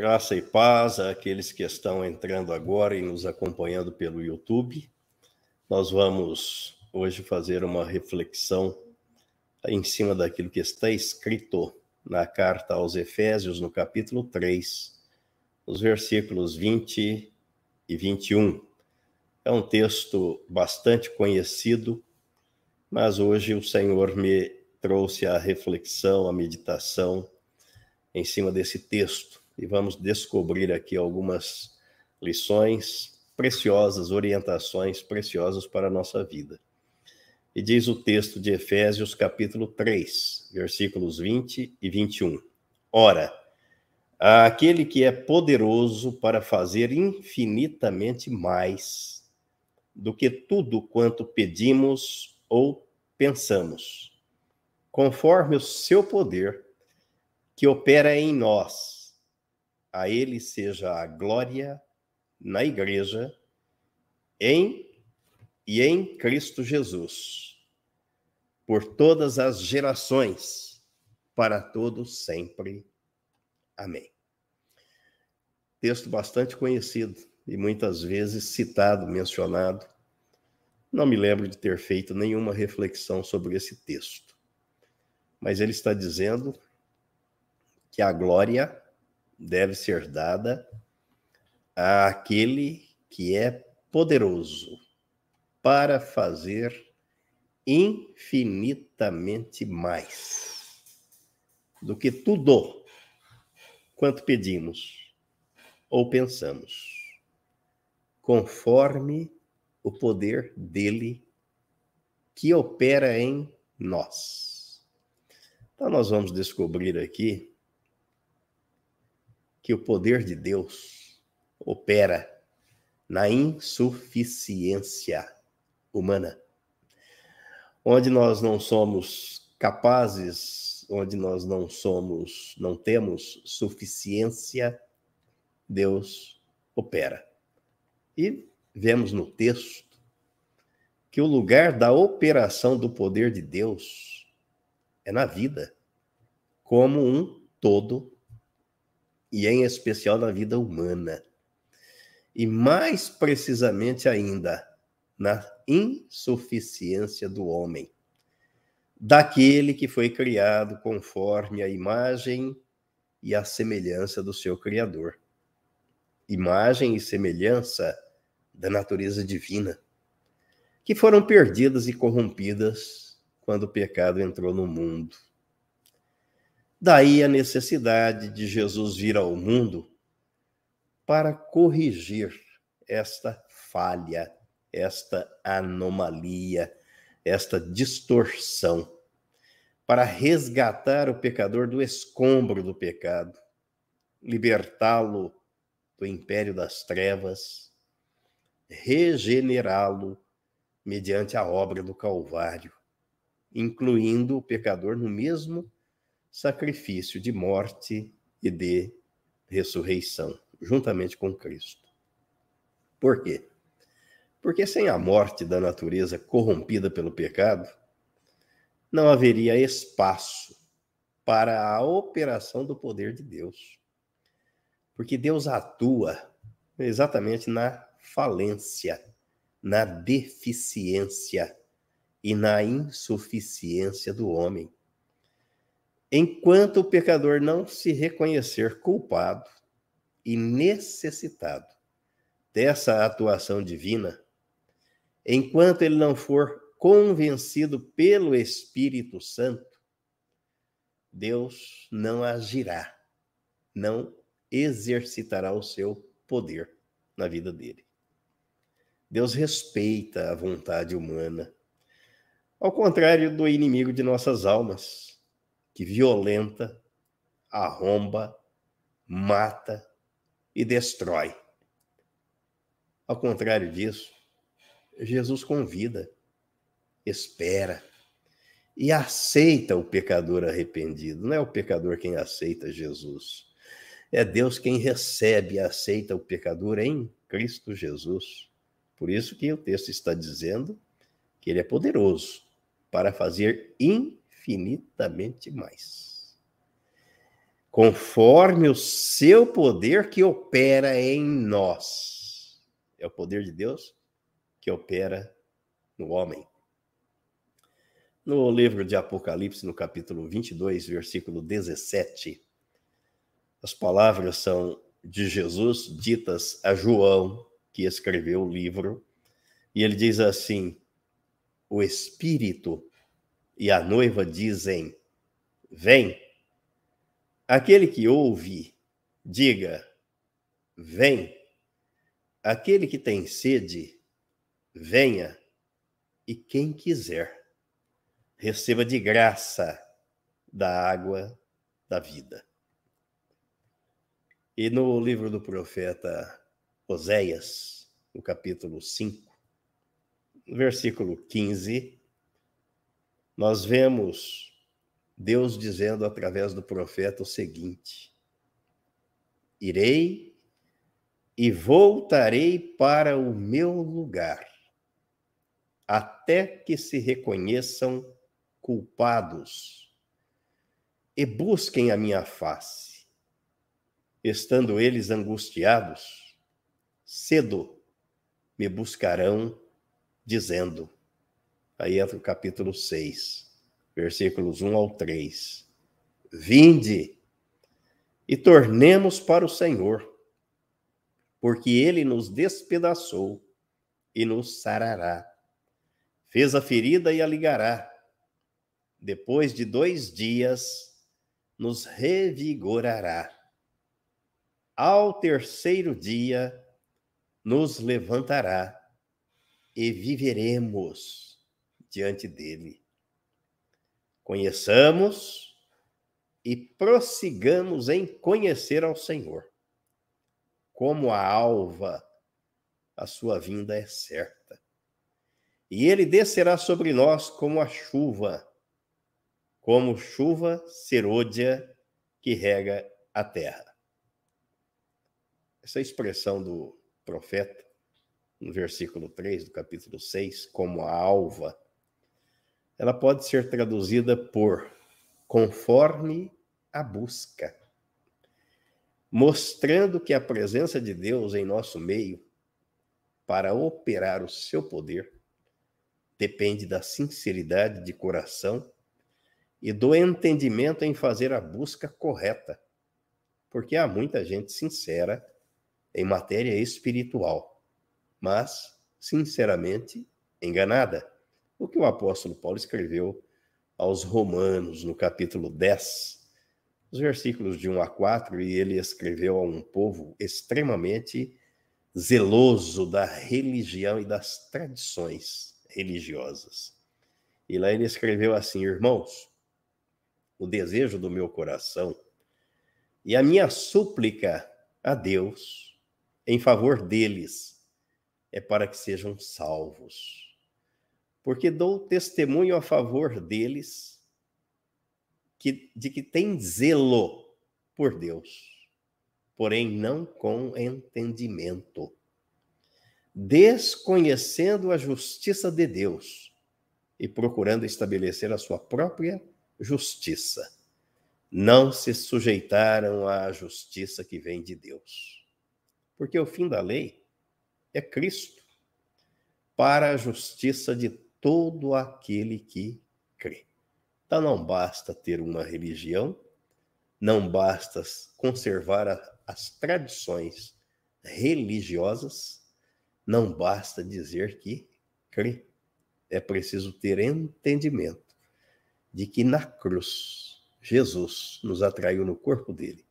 Graça e paz àqueles que estão entrando agora e nos acompanhando pelo YouTube. Nós vamos hoje fazer uma reflexão em cima daquilo que está escrito na carta aos Efésios, no capítulo 3, os versículos 20 e 21. É um texto bastante conhecido, mas hoje o Senhor me trouxe a reflexão, a meditação em cima desse texto e vamos descobrir aqui algumas lições preciosas, orientações preciosas para a nossa vida. E diz o texto de Efésios, capítulo 3, versículos 20 e 21. Ora, aquele que é poderoso para fazer infinitamente mais do que tudo quanto pedimos ou pensamos, conforme o seu poder que opera em nós a ele seja a glória na igreja, em e em Cristo Jesus, por todas as gerações, para todos sempre. Amém. Texto bastante conhecido e muitas vezes citado, mencionado. Não me lembro de ter feito nenhuma reflexão sobre esse texto. Mas ele está dizendo que a glória deve ser dada àquele que é poderoso para fazer infinitamente mais do que tudo quanto pedimos ou pensamos, conforme o poder dele que opera em nós. Então, nós vamos descobrir aqui que o poder de Deus opera na insuficiência humana, onde nós não somos capazes, onde nós não somos, não temos suficiência, Deus opera. E vemos no texto que o lugar da operação do poder de Deus é na vida, como um todo e em especial na vida humana. E mais precisamente ainda, na insuficiência do homem, daquele que foi criado conforme a imagem e a semelhança do seu Criador. Imagem e semelhança da natureza divina, que foram perdidas e corrompidas quando o pecado entrou no mundo. Daí a necessidade de Jesus vir ao mundo para corrigir esta falha, esta anomalia, esta distorção, para resgatar o pecador do escombro do pecado, libertá-lo do império das trevas, regenerá-lo mediante a obra do Calvário, incluindo o pecador no mesmo sacrifício de morte e de ressurreição, juntamente com Cristo. Por quê? Porque sem a morte da natureza corrompida pelo pecado, não haveria espaço para a operação do poder de Deus. Porque Deus atua exatamente na falência, na deficiência e na insuficiência do homem. Enquanto o pecador não se reconhecer culpado e necessitado dessa atuação divina, enquanto ele não for convencido pelo Espírito Santo, Deus não agirá, não exercitará o seu poder na vida dele. Deus respeita a vontade humana, ao contrário do inimigo de nossas almas, que violenta, arromba, mata e destrói. Ao contrário disso, Jesus convida, espera e aceita o pecador arrependido. Não é o pecador quem aceita Jesus. É Deus quem recebe e aceita o pecador em Cristo Jesus. Por isso que o texto está dizendo que ele é poderoso para fazer in infinitamente mais. conforme o seu poder que opera em nós. É o poder de Deus que opera no homem. No livro de Apocalipse, no capítulo 22, versículo 17, as palavras são de Jesus ditas a João, que escreveu o livro, e ele diz assim: O Espírito e a noiva dizem: Vem. Aquele que ouve, diga: Vem. Aquele que tem sede, venha. E quem quiser, receba de graça da água da vida. E no livro do profeta Oséias, no capítulo 5, versículo 15, nós vemos Deus dizendo através do profeta o seguinte: Irei e voltarei para o meu lugar, até que se reconheçam culpados e busquem a minha face. Estando eles angustiados, cedo me buscarão, dizendo: Aí entra o capítulo 6, versículos 1 ao 3. Vinde e tornemos para o Senhor, porque ele nos despedaçou e nos sarará. Fez a ferida e a ligará. Depois de dois dias, nos revigorará. Ao terceiro dia, nos levantará e viveremos diante dele. Conheçamos e prossigamos em conhecer ao Senhor. Como a alva, a sua vinda é certa. E ele descerá sobre nós como a chuva, como chuva serôdia que rega a terra. Essa expressão do profeta, no versículo 3 do capítulo 6, como a alva, ela pode ser traduzida por conforme a busca, mostrando que a presença de Deus em nosso meio para operar o seu poder depende da sinceridade de coração e do entendimento em fazer a busca correta, porque há muita gente sincera em matéria espiritual, mas sinceramente enganada o que o apóstolo Paulo escreveu aos Romanos, no capítulo 10, os versículos de 1 a 4, e ele escreveu a um povo extremamente zeloso da religião e das tradições religiosas. E lá ele escreveu assim: Irmãos, o desejo do meu coração e a minha súplica a Deus em favor deles é para que sejam salvos porque dou testemunho a favor deles que, de que tem zelo por Deus, porém não com entendimento, desconhecendo a justiça de Deus e procurando estabelecer a sua própria justiça. Não se sujeitaram à justiça que vem de Deus. Porque o fim da lei é Cristo para a justiça de todo aquele que crê. Então não basta ter uma religião, não basta conservar a, as tradições religiosas, não basta dizer que crê. É preciso ter entendimento de que na cruz Jesus nos atraiu no corpo dele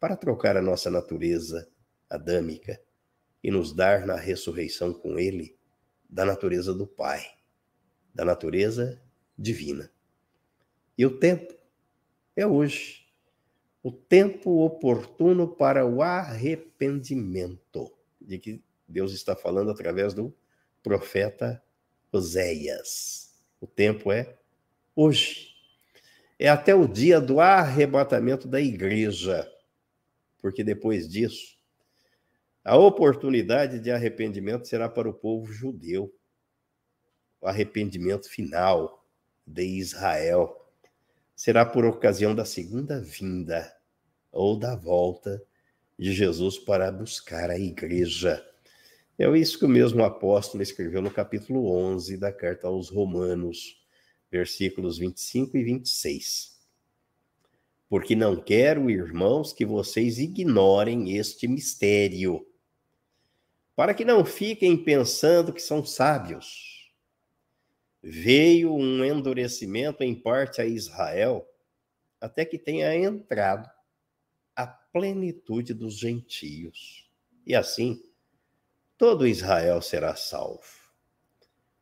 para trocar a nossa natureza adâmica e nos dar na ressurreição com ele da natureza do Pai da natureza divina. E o tempo é hoje. O tempo oportuno para o arrependimento, de que Deus está falando através do profeta Oséias. O tempo é hoje. É até o dia do arrebatamento da igreja, porque depois disso, a oportunidade de arrependimento será para o povo judeu o arrependimento final de Israel será por ocasião da segunda vinda ou da volta de Jesus para buscar a igreja. É isso que o mesmo apóstolo escreveu no capítulo 11 da carta aos Romanos, versículos 25 e 26. Porque não quero, irmãos, que vocês ignorem este mistério, para que não fiquem pensando que são sábios. Veio um endurecimento em parte a Israel, até que tenha entrado a plenitude dos gentios. E assim, todo Israel será salvo.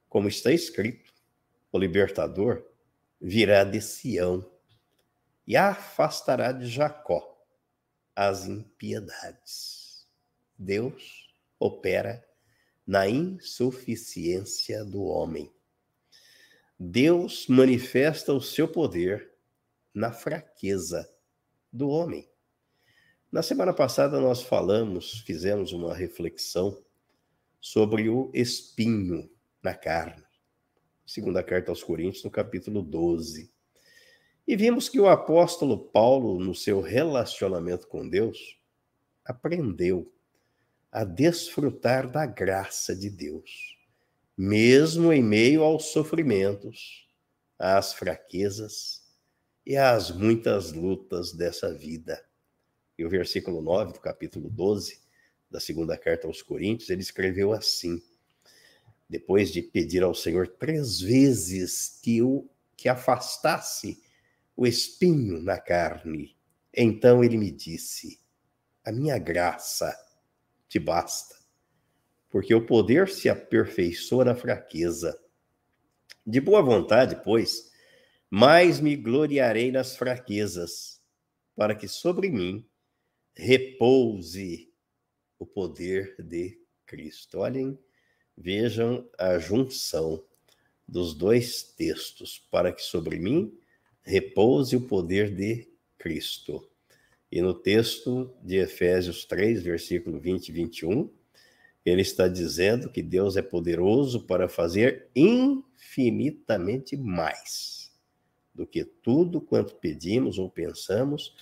Como está escrito, o libertador virá de Sião e afastará de Jacó as impiedades. Deus opera na insuficiência do homem. Deus manifesta o seu poder na fraqueza do homem. Na semana passada nós falamos, fizemos uma reflexão sobre o espinho na carne. Segunda carta aos Coríntios, no capítulo 12. E vimos que o apóstolo Paulo, no seu relacionamento com Deus, aprendeu a desfrutar da graça de Deus, mesmo em meio aos sofrimentos, às fraquezas e às muitas lutas dessa vida. E o versículo 9 do capítulo 12 da segunda carta aos Coríntios, ele escreveu assim: depois de pedir ao Senhor três vezes que o que afastasse o espinho na carne, então ele me disse: A minha graça te basta, porque o poder se aperfeiçoa na fraqueza. De boa vontade, pois, mais me gloriarei nas fraquezas, para que sobre mim repouse o poder de Cristo. Olhem, vejam a junção dos dois textos, para que sobre mim repouse o poder de Cristo. E no texto de Efésios 3, versículo 20 e 21, ele está dizendo que Deus é poderoso para fazer infinitamente mais do que tudo quanto pedimos ou pensamos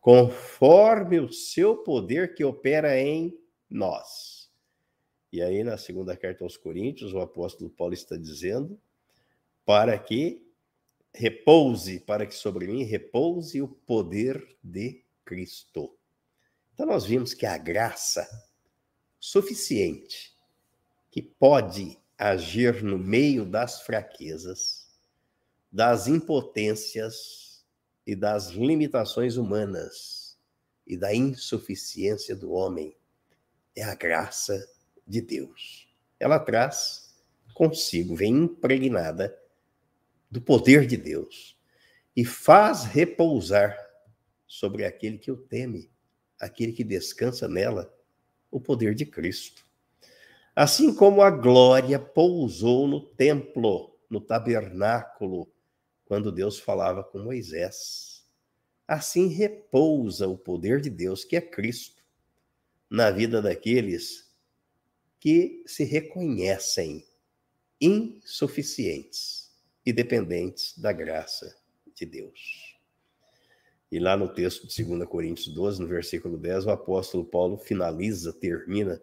conforme o seu poder que opera em nós. E aí, na segunda carta aos Coríntios, o apóstolo Paulo está dizendo: para que repouse, para que sobre mim repouse o poder de Cristo. Então, nós vimos que a graça suficiente, que pode agir no meio das fraquezas, das impotências, e das limitações humanas e da insuficiência do homem é a graça de Deus. Ela traz consigo, vem impregnada do poder de Deus e faz repousar sobre aquele que o teme, aquele que descansa nela, o poder de Cristo. Assim como a glória pousou no templo, no tabernáculo, quando Deus falava com Moisés. Assim repousa o poder de Deus, que é Cristo, na vida daqueles que se reconhecem insuficientes e dependentes da graça de Deus. E lá no texto de 2 Coríntios 12, no versículo 10, o apóstolo Paulo finaliza, termina,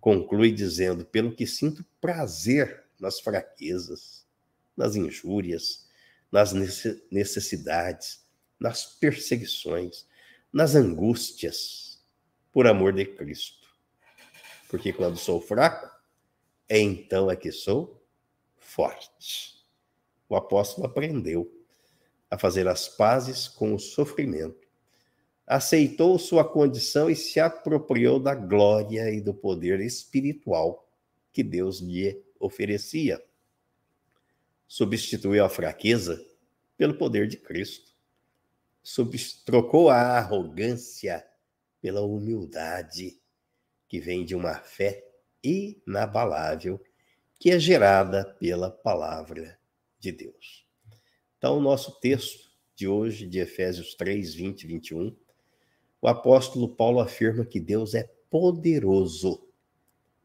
conclui dizendo: Pelo que sinto prazer nas fraquezas, nas injúrias, nas necessidades, nas perseguições, nas angústias, por amor de Cristo. Porque quando sou fraco, é então é que sou forte. O apóstolo aprendeu a fazer as pazes com o sofrimento, aceitou sua condição e se apropriou da glória e do poder espiritual que Deus lhe oferecia substituiu a fraqueza pelo poder de Cristo. Trocou a arrogância pela humildade que vem de uma fé inabalável que é gerada pela palavra de Deus. Então, o nosso texto de hoje, de Efésios 3, 20 e 21, o apóstolo Paulo afirma que Deus é poderoso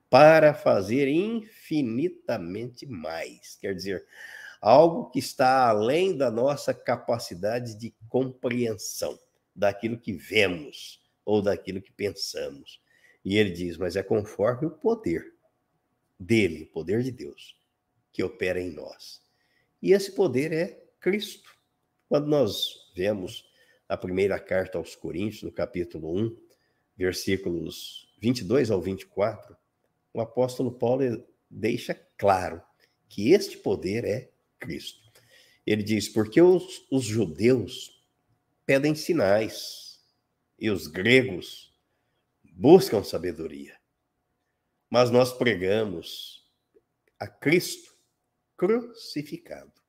para fazer infinitamente mais. Quer dizer, algo que está além da nossa capacidade de compreensão. daquilo que vemos ou daquilo que pensamos. E ele diz: Mas é conforme o poder dele, o poder de Deus, que opera em nós. E esse poder é Cristo. Quando nós vemos a primeira carta aos Coríntios, no capítulo 1, versículos 22 ao 24, o apóstolo Paulo deixa claro que este poder é Cristo. Ele diz: porque os, os judeus pedem sinais e os gregos buscam sabedoria. Mas nós pregamos a Cristo crucificado.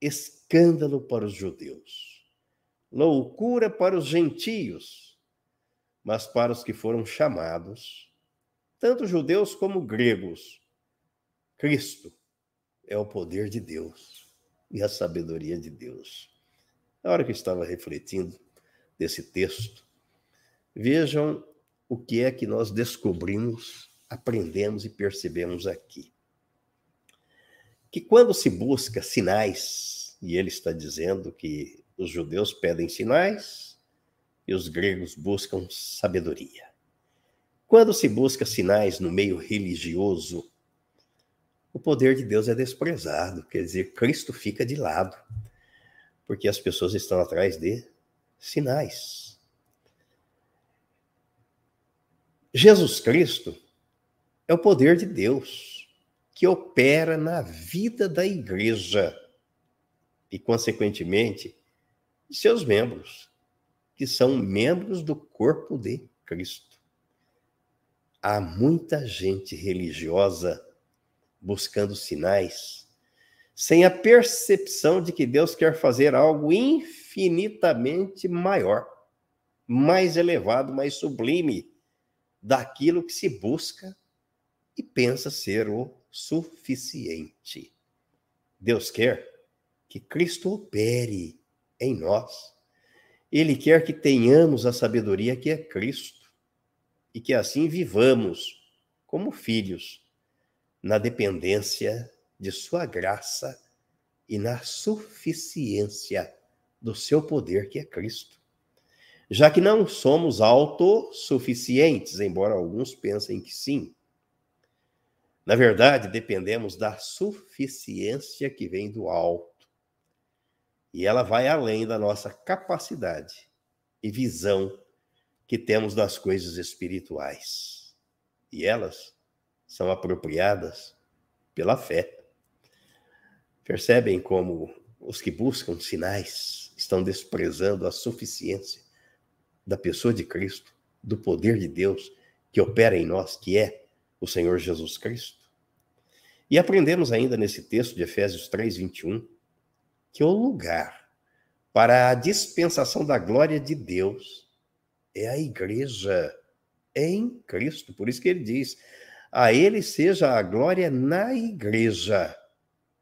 Escândalo para os judeus, loucura para os gentios, mas para os que foram chamados, tanto judeus como gregos, Cristo é o poder de Deus e a sabedoria de Deus. Na hora que estava refletindo desse texto, vejam o que é que nós descobrimos, aprendemos e percebemos aqui. Que quando se busca sinais, e ele está dizendo que os judeus pedem sinais e os gregos buscam sabedoria. Quando se busca sinais no meio religioso, o poder de Deus é desprezado, quer dizer, Cristo fica de lado, porque as pessoas estão atrás de sinais. Jesus Cristo é o poder de Deus que opera na vida da igreja e, consequentemente, seus membros, que são membros do corpo de Cristo. Há muita gente religiosa buscando sinais, sem a percepção de que Deus quer fazer algo infinitamente maior, mais elevado, mais sublime daquilo que se busca e pensa ser o suficiente. Deus quer que Cristo opere em nós. Ele quer que tenhamos a sabedoria que é Cristo e que assim vivamos como filhos na dependência de Sua graça e na suficiência do seu poder, que é Cristo. Já que não somos autossuficientes, embora alguns pensem que sim. Na verdade, dependemos da suficiência que vem do alto. E ela vai além da nossa capacidade e visão que temos das coisas espirituais. E elas são apropriadas pela fé. Percebem como os que buscam sinais estão desprezando a suficiência da pessoa de Cristo, do poder de Deus que opera em nós, que é o Senhor Jesus Cristo? E aprendemos ainda nesse texto de Efésios 3, 21, que o lugar para a dispensação da glória de Deus é a igreja em Cristo. Por isso que ele diz: a ele seja a glória na igreja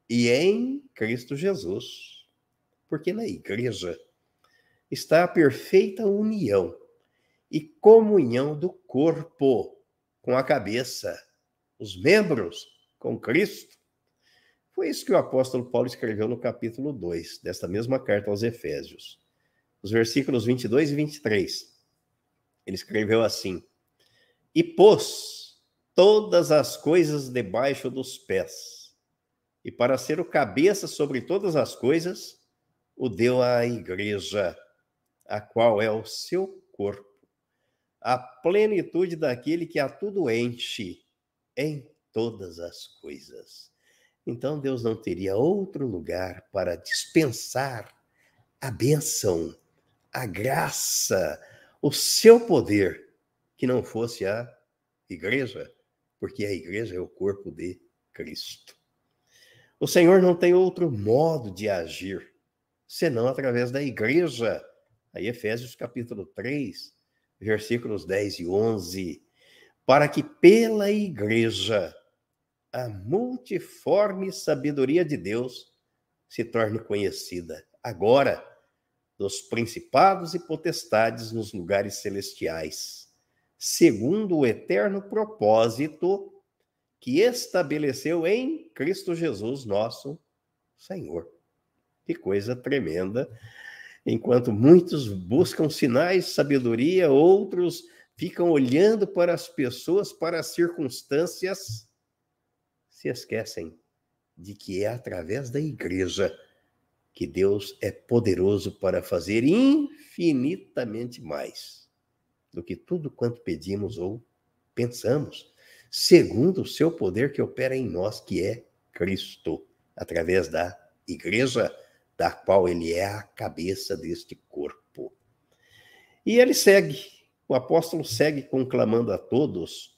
e em Cristo Jesus. Porque na igreja está a perfeita união e comunhão do corpo com a cabeça, os membros com Cristo. Foi isso que o apóstolo Paulo escreveu no capítulo 2 desta mesma carta aos Efésios, os versículos 22 e 23. Ele escreveu assim: E pôs todas as coisas debaixo dos pés. E para ser o cabeça sobre todas as coisas, o deu à igreja, a qual é o seu corpo, a plenitude daquele que a tudo enche em todas as coisas. Então Deus não teria outro lugar para dispensar a bênção, a graça, o seu poder, que não fosse a igreja porque a igreja é o corpo de Cristo. O Senhor não tem outro modo de agir senão através da igreja. Aí Efésios capítulo 3, versículos 10 e 11, para que pela igreja a multiforme sabedoria de Deus se torne conhecida agora dos principados e potestades nos lugares celestiais segundo o eterno propósito que estabeleceu em Cristo Jesus, nosso Senhor. Que coisa tremenda Enquanto muitos buscam sinais sabedoria, outros ficam olhando para as pessoas, para as circunstâncias, se esquecem de que é através da igreja que Deus é poderoso para fazer infinitamente mais do que tudo quanto pedimos ou pensamos, segundo o seu poder que opera em nós, que é Cristo, através da igreja, da qual ele é a cabeça deste corpo. E ele segue, o apóstolo segue conclamando a todos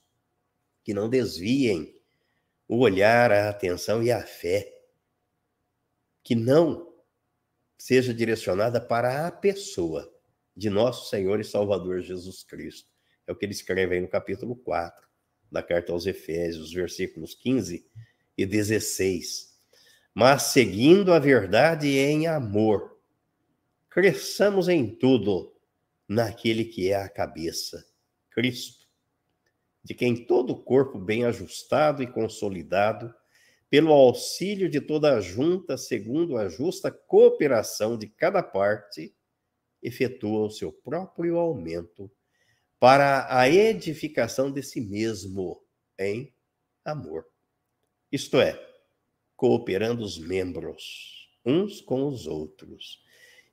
que não desviem o olhar, a atenção e a fé, que não seja direcionada para a pessoa de nosso Senhor e Salvador Jesus Cristo. É o que ele escreve aí no capítulo 4 da carta aos Efésios, versículos 15 e 16. Mas seguindo a verdade em amor, cresçamos em tudo naquele que é a cabeça, Cristo, de quem todo o corpo bem ajustado e consolidado, pelo auxílio de toda a junta, segundo a justa cooperação de cada parte, efetua o seu próprio aumento para a edificação de si mesmo em amor. Isto é, cooperando os membros uns com os outros,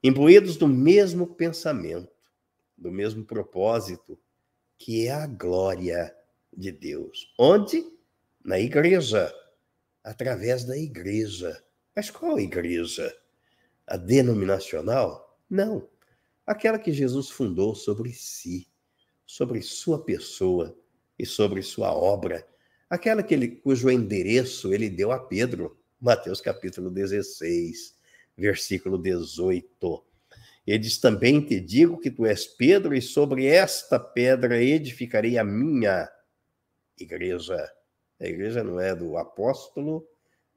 imbuídos do mesmo pensamento, do mesmo propósito, que é a glória de Deus. Onde? Na igreja, através da igreja. Mas qual igreja? A denominacional? Não. Aquela que Jesus fundou sobre si sobre sua pessoa e sobre sua obra, aquela que ele, cujo endereço ele deu a Pedro, Mateus capítulo 16, versículo 18. Ele diz também: Te digo que tu és Pedro, e sobre esta pedra edificarei a minha igreja. A igreja não é do apóstolo,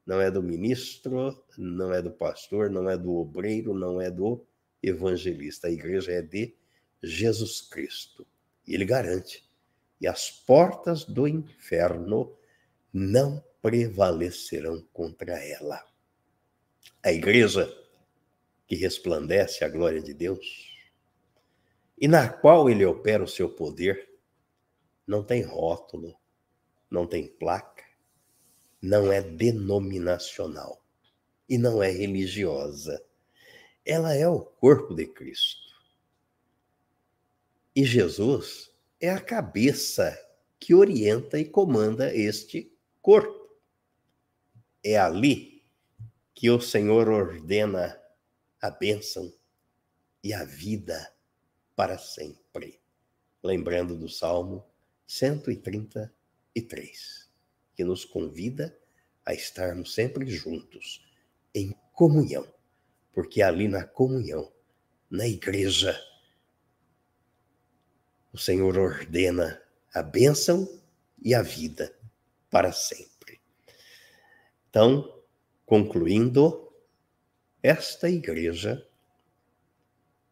não é do ministro, não é do pastor, não é do obreiro, não é do evangelista. A igreja é de Jesus Cristo. E ele garante: e as portas do inferno não prevalecerão contra ela. A igreja que resplandece a glória de Deus e na qual ele opera o seu poder, não tem rótulo, não tem placa, não é denominacional e não é religiosa. Ela é o corpo de Cristo. E Jesus é a cabeça que orienta e comanda este corpo. É ali que o Senhor ordena a bênção e a vida para sempre. Lembrando do Salmo 133, que nos convida a estarmos sempre juntos, em comunhão, porque ali na comunhão, na igreja, o Senhor ordena a bênção e a vida para sempre. Então, concluindo, esta igreja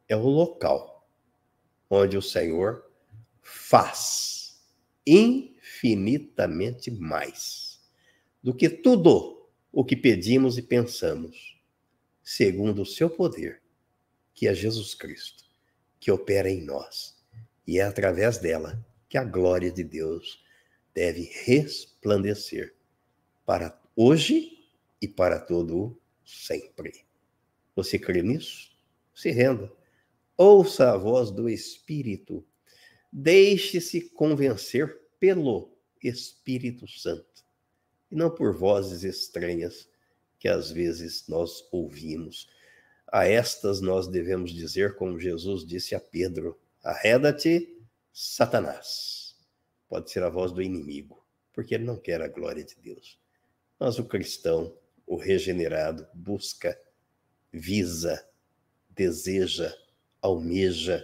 é o local onde o Senhor faz infinitamente mais do que tudo o que pedimos e pensamos, segundo o seu poder, que é Jesus Cristo, que opera em nós e é através dela que a glória de Deus deve resplandecer para hoje e para todo sempre. Você crê nisso? Se renda. Ouça a voz do Espírito. Deixe-se convencer pelo Espírito Santo e não por vozes estranhas que às vezes nós ouvimos. A estas nós devemos dizer, como Jesus disse a Pedro: Arreda-te, Satanás. Pode ser a voz do inimigo, porque ele não quer a glória de Deus. Mas o cristão, o regenerado, busca, visa, deseja, almeja,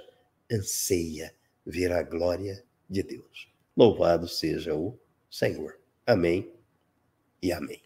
anseia ver a glória de Deus. Louvado seja o Senhor. Amém e amém.